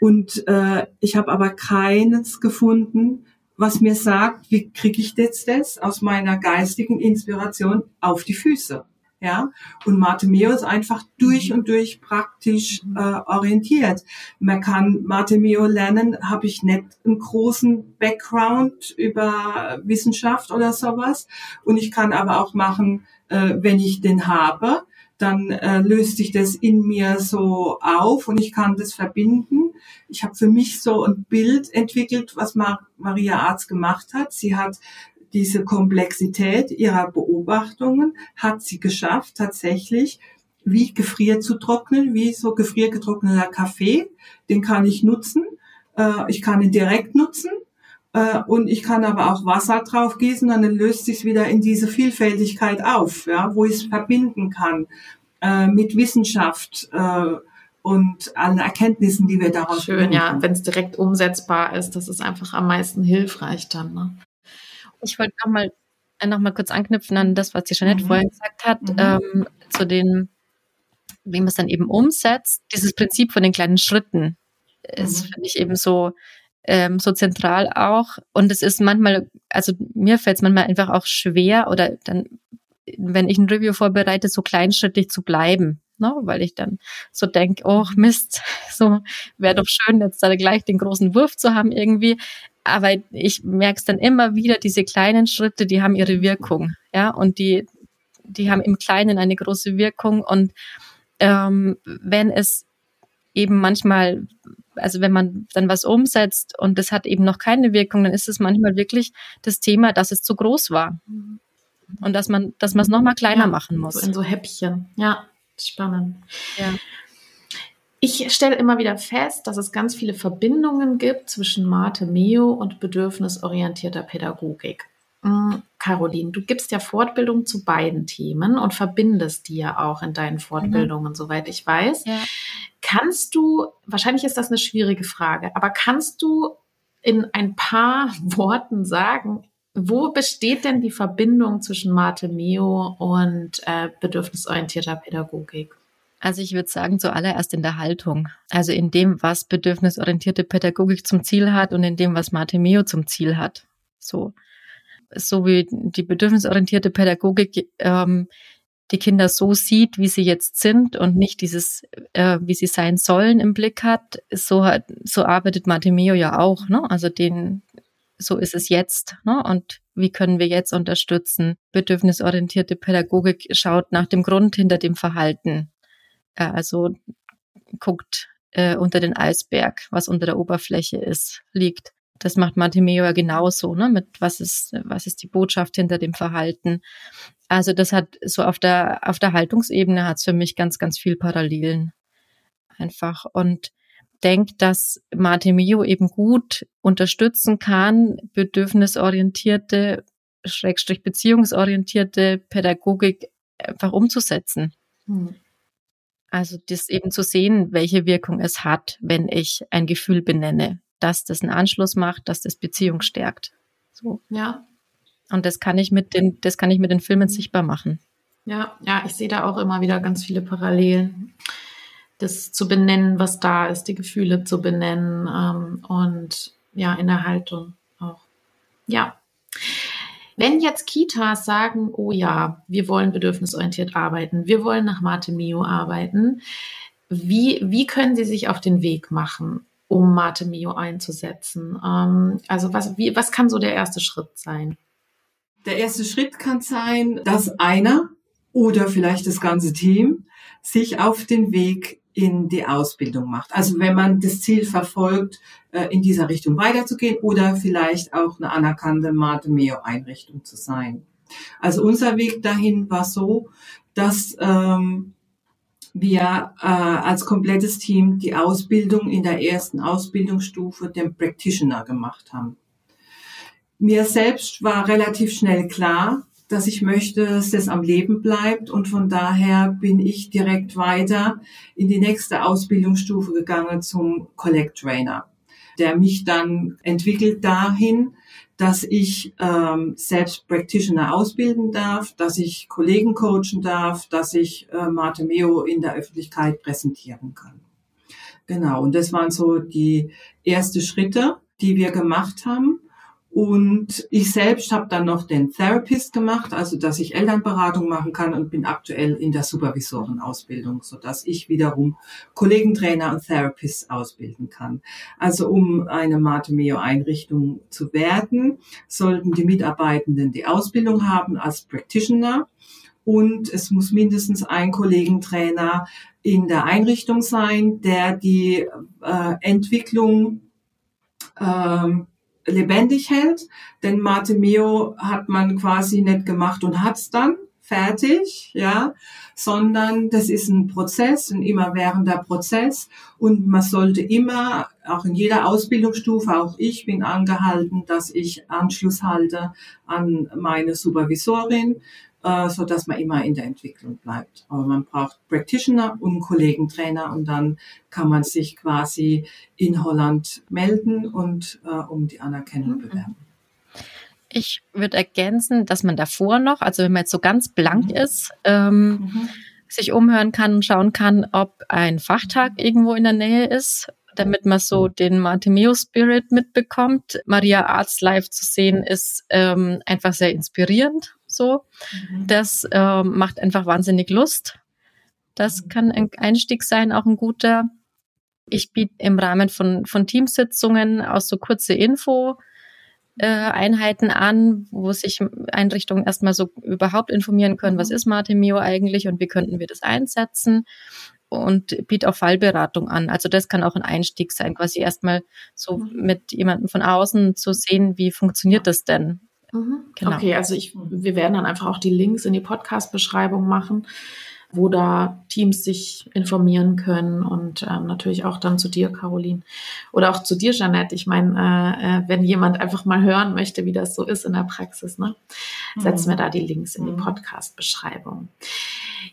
Und äh, ich habe aber keines gefunden, was mir sagt, wie kriege ich jetzt das aus meiner geistigen Inspiration auf die Füße ja. Und Meo ist einfach durch und durch praktisch äh, orientiert. Man kann Meo lernen, habe ich nicht einen großen Background über Wissenschaft oder sowas. Und ich kann aber auch machen, äh, wenn ich den habe, dann äh, löst sich das in mir so auf und ich kann das verbinden. Ich habe für mich so ein Bild entwickelt, was Mar Maria Arzt gemacht hat. Sie hat diese Komplexität ihrer Beobachtungen hat sie geschafft, tatsächlich wie gefrier zu trocknen, wie so gefriergetrockneter Kaffee. Den kann ich nutzen. Äh, ich kann ihn direkt nutzen. Äh, und ich kann aber auch Wasser drauf gießen, dann löst sich wieder in diese Vielfältigkeit auf, ja, wo ich es verbinden kann äh, mit Wissenschaft und allen Erkenntnissen, die wir daraus Schön, ja, wenn es direkt umsetzbar ist, das ist einfach am meisten hilfreich dann. Ne? Ich wollte noch mal, äh, noch mal kurz anknüpfen an das, was die Jeanette mhm. vorhin gesagt hat, mhm. ähm, zu den, wie man es dann eben umsetzt. Dieses Prinzip von den kleinen Schritten ist, mhm. finde ich, eben so ähm, so zentral auch. Und es ist manchmal, also mir fällt es manchmal einfach auch schwer oder dann, wenn ich ein Review vorbereite, so kleinschrittig zu bleiben. Ne? Weil ich dann so denke, oh Mist, so wäre doch schön, jetzt da gleich den großen Wurf zu haben irgendwie. Aber ich merke es dann immer wieder, diese kleinen Schritte, die haben ihre Wirkung. Ja, und die, die haben im Kleinen eine große Wirkung. Und ähm, wenn es eben manchmal, also wenn man dann was umsetzt und das hat eben noch keine Wirkung, dann ist es manchmal wirklich das Thema, dass es zu groß war. Und dass man, dass man es nochmal kleiner ja, machen muss. So in so Häppchen. Ja, spannend. Ja. Ich stelle immer wieder fest, dass es ganz viele Verbindungen gibt zwischen Mate Meo und bedürfnisorientierter Pädagogik. Mm, Caroline, du gibst ja Fortbildung zu beiden Themen und verbindest die ja auch in deinen Fortbildungen, mhm. soweit ich weiß. Ja. Kannst du, wahrscheinlich ist das eine schwierige Frage, aber kannst du in ein paar Worten sagen, wo besteht denn die Verbindung zwischen Mate Meo und äh, bedürfnisorientierter Pädagogik? Also ich würde sagen, zuallererst in der Haltung. Also in dem, was bedürfnisorientierte Pädagogik zum Ziel hat und in dem, was Mate Meo zum Ziel hat. So so wie die bedürfnisorientierte Pädagogik ähm, die Kinder so sieht, wie sie jetzt sind und nicht dieses, äh, wie sie sein sollen im Blick hat, so hat, so arbeitet Martimeo ja auch, ne? Also den, so ist es jetzt, ne? Und wie können wir jetzt unterstützen? Bedürfnisorientierte Pädagogik schaut nach dem Grund hinter dem Verhalten. Äh, also guckt äh, unter den Eisberg, was unter der Oberfläche ist, liegt. Das macht Martimeo ja genauso, ne? Mit was ist, was ist die Botschaft hinter dem Verhalten? Also das hat so auf der, auf der Haltungsebene hat es für mich ganz, ganz viel Parallelen. Einfach. Und denkt, dass Martimeo eben gut unterstützen kann, bedürfnisorientierte, schrägstrich beziehungsorientierte Pädagogik einfach umzusetzen. Hm. Also das eben zu sehen, welche Wirkung es hat, wenn ich ein Gefühl benenne dass das einen Anschluss macht, dass das Beziehung stärkt. So. Ja. Und das kann ich mit den, das kann ich mit den Filmen sichtbar machen. Ja, ja, ich sehe da auch immer wieder ganz viele Parallelen. Das zu benennen, was da ist, die Gefühle zu benennen ähm, und ja, in der Haltung auch. Ja. Wenn jetzt Kitas sagen, oh ja, wir wollen bedürfnisorientiert arbeiten, wir wollen nach Mate Mio arbeiten, wie, wie können sie sich auf den Weg machen? um Mate Mio einzusetzen? Ähm, also was, wie, was kann so der erste Schritt sein? Der erste Schritt kann sein, dass einer oder vielleicht das ganze Team sich auf den Weg in die Ausbildung macht. Also wenn man das Ziel verfolgt, äh, in dieser Richtung weiterzugehen oder vielleicht auch eine anerkannte Mate Mio Einrichtung zu sein. Also unser Weg dahin war so, dass ähm, wir äh, als komplettes Team die Ausbildung in der ersten Ausbildungsstufe, dem Practitioner, gemacht haben. Mir selbst war relativ schnell klar, dass ich möchte, dass das am Leben bleibt und von daher bin ich direkt weiter in die nächste Ausbildungsstufe gegangen zum Collect Trainer, der mich dann entwickelt dahin, dass ich ähm, selbst Practitioner ausbilden darf, dass ich Kollegen coachen darf, dass ich äh, Mate Meo in der Öffentlichkeit präsentieren kann. Genau, und das waren so die ersten Schritte, die wir gemacht haben. Und ich selbst habe dann noch den Therapist gemacht, also dass ich Elternberatung machen kann und bin aktuell in der Supervisorenausbildung, so dass ich wiederum Kollegentrainer und Therapists ausbilden kann. Also um eine Matemeo-Einrichtung zu werden, sollten die Mitarbeitenden die Ausbildung haben als Practitioner und es muss mindestens ein Kollegentrainer in der Einrichtung sein, der die äh, Entwicklung ähm, lebendig hält. Denn Mate Mio hat man quasi nicht gemacht und hat's dann fertig, ja, sondern das ist ein Prozess, ein immerwährender Prozess und man sollte immer, auch in jeder Ausbildungsstufe, auch ich bin angehalten, dass ich Anschluss halte an meine Supervisorin, äh, so dass man immer in der Entwicklung bleibt. Aber man braucht Practitioner und Kollegentrainer und dann kann man sich quasi in Holland melden und äh, um die Anerkennung mhm. bewerben. Ich würde ergänzen, dass man davor noch, also wenn man jetzt so ganz blank mhm. ist, ähm, mhm. sich umhören kann und schauen kann, ob ein Fachtag irgendwo in der Nähe ist, damit man so den Martimeo-Spirit mitbekommt. Maria Arzt live zu sehen, ist ähm, einfach sehr inspirierend. So, mhm. das ähm, macht einfach wahnsinnig Lust. Das mhm. kann ein Einstieg sein, auch ein guter. Ich biete im Rahmen von, von Teamsitzungen auch so kurze Info äh, Einheiten an, wo sich Einrichtungen erstmal so überhaupt informieren können, was mhm. ist Martimeo eigentlich und wie könnten wir das einsetzen und biete auch Fallberatung an. Also das kann auch ein Einstieg sein, quasi erstmal so mit jemandem von außen zu sehen, wie funktioniert das denn? Mhm. Genau. Okay, also ich, wir werden dann einfach auch die Links in die Podcast-Beschreibung machen wo da Teams sich informieren können und ähm, natürlich auch dann zu dir, Caroline, oder auch zu dir, Jeanette. Ich meine, äh, äh, wenn jemand einfach mal hören möchte, wie das so ist in der Praxis, ne, setzen wir mhm. da die Links in die mhm. Podcast-Beschreibung.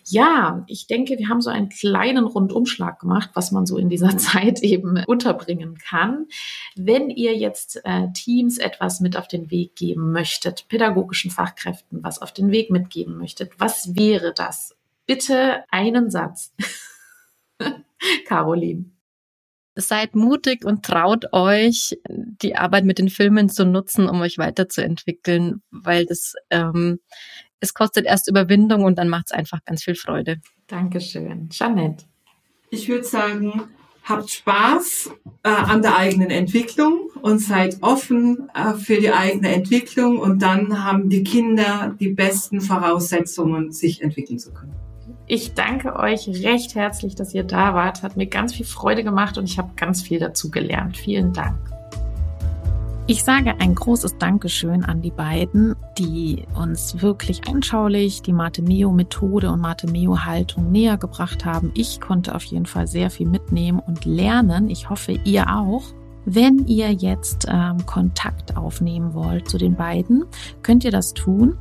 Ja, ich denke, wir haben so einen kleinen Rundumschlag gemacht, was man so in dieser mhm. Zeit eben unterbringen kann. Wenn ihr jetzt äh, Teams etwas mit auf den Weg geben möchtet, pädagogischen Fachkräften was auf den Weg mitgeben möchtet, was wäre das? Bitte einen Satz. Caroline. Seid mutig und traut euch, die Arbeit mit den Filmen zu nutzen, um euch weiterzuentwickeln, weil das ähm, es kostet erst Überwindung und dann macht es einfach ganz viel Freude. Dankeschön. Jeanette. Ich würde sagen, habt Spaß äh, an der eigenen Entwicklung und seid offen äh, für die eigene Entwicklung und dann haben die Kinder die besten Voraussetzungen, sich entwickeln zu können. Ich danke euch recht herzlich, dass ihr da wart. Hat mir ganz viel Freude gemacht und ich habe ganz viel dazu gelernt. Vielen Dank. Ich sage ein großes Dankeschön an die beiden, die uns wirklich anschaulich die Mate-Meo-Methode und Mate-Meo-Haltung näher gebracht haben. Ich konnte auf jeden Fall sehr viel mitnehmen und lernen. Ich hoffe, ihr auch. Wenn ihr jetzt ähm, Kontakt aufnehmen wollt zu den beiden, könnt ihr das tun.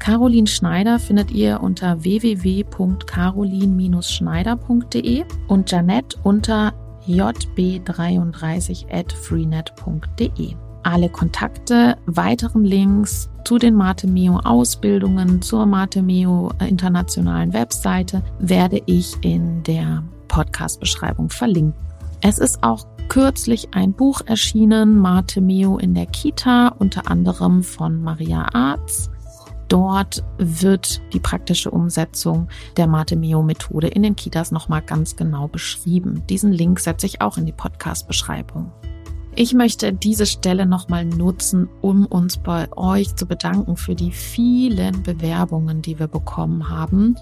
Caroline Schneider findet ihr unter www.carolin-schneider.de und Janette unter jb33 at freenet.de. Alle Kontakte, weiteren Links zu den Matemeo Ausbildungen, zur Matemeo internationalen Webseite werde ich in der Podcast-Beschreibung verlinken. Es ist auch kürzlich ein Buch erschienen, Mate Meo in der Kita, unter anderem von Maria Arz. Dort wird die praktische Umsetzung der Mate Meo Methode in den Kitas nochmal ganz genau beschrieben. Diesen Link setze ich auch in die Podcast-Beschreibung. Ich möchte diese Stelle nochmal nutzen, um uns bei euch zu bedanken für die vielen Bewerbungen, die wir bekommen haben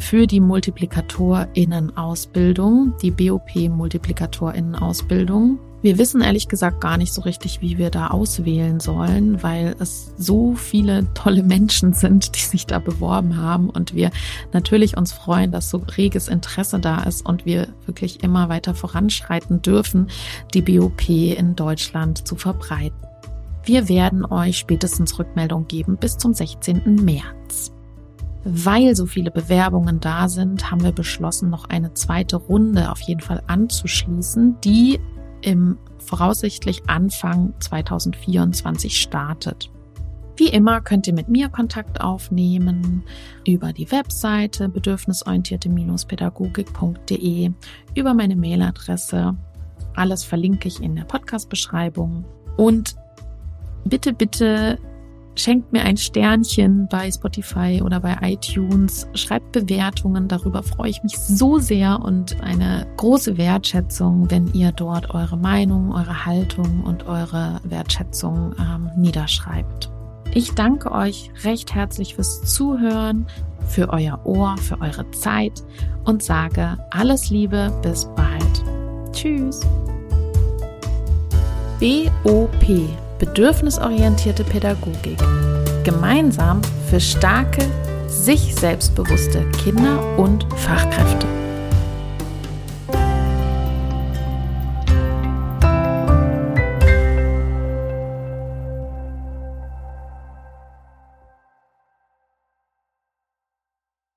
für die Multiplikatorinnen-Ausbildung, die BOP-Multiplikatorinnen-Ausbildung. Wir wissen ehrlich gesagt gar nicht so richtig, wie wir da auswählen sollen, weil es so viele tolle Menschen sind, die sich da beworben haben und wir natürlich uns freuen, dass so reges Interesse da ist und wir wirklich immer weiter voranschreiten dürfen, die BOP in Deutschland zu verbreiten. Wir werden euch spätestens Rückmeldung geben bis zum 16. März. Weil so viele Bewerbungen da sind, haben wir beschlossen, noch eine zweite Runde auf jeden Fall anzuschließen, die im voraussichtlich Anfang 2024 startet. Wie immer könnt ihr mit mir Kontakt aufnehmen über die Webseite bedürfnisorientierte-pädagogik.de, über meine Mailadresse. Alles verlinke ich in der Podcast-Beschreibung. Und bitte, bitte Schenkt mir ein Sternchen bei Spotify oder bei iTunes. Schreibt Bewertungen. Darüber freue ich mich so sehr und eine große Wertschätzung, wenn ihr dort eure Meinung, eure Haltung und eure Wertschätzung ähm, niederschreibt. Ich danke euch recht herzlich fürs Zuhören, für euer Ohr, für eure Zeit und sage alles Liebe, bis bald. Tschüss. BOP bedürfnisorientierte Pädagogik. Gemeinsam für starke, sich selbstbewusste Kinder und Fachkräfte.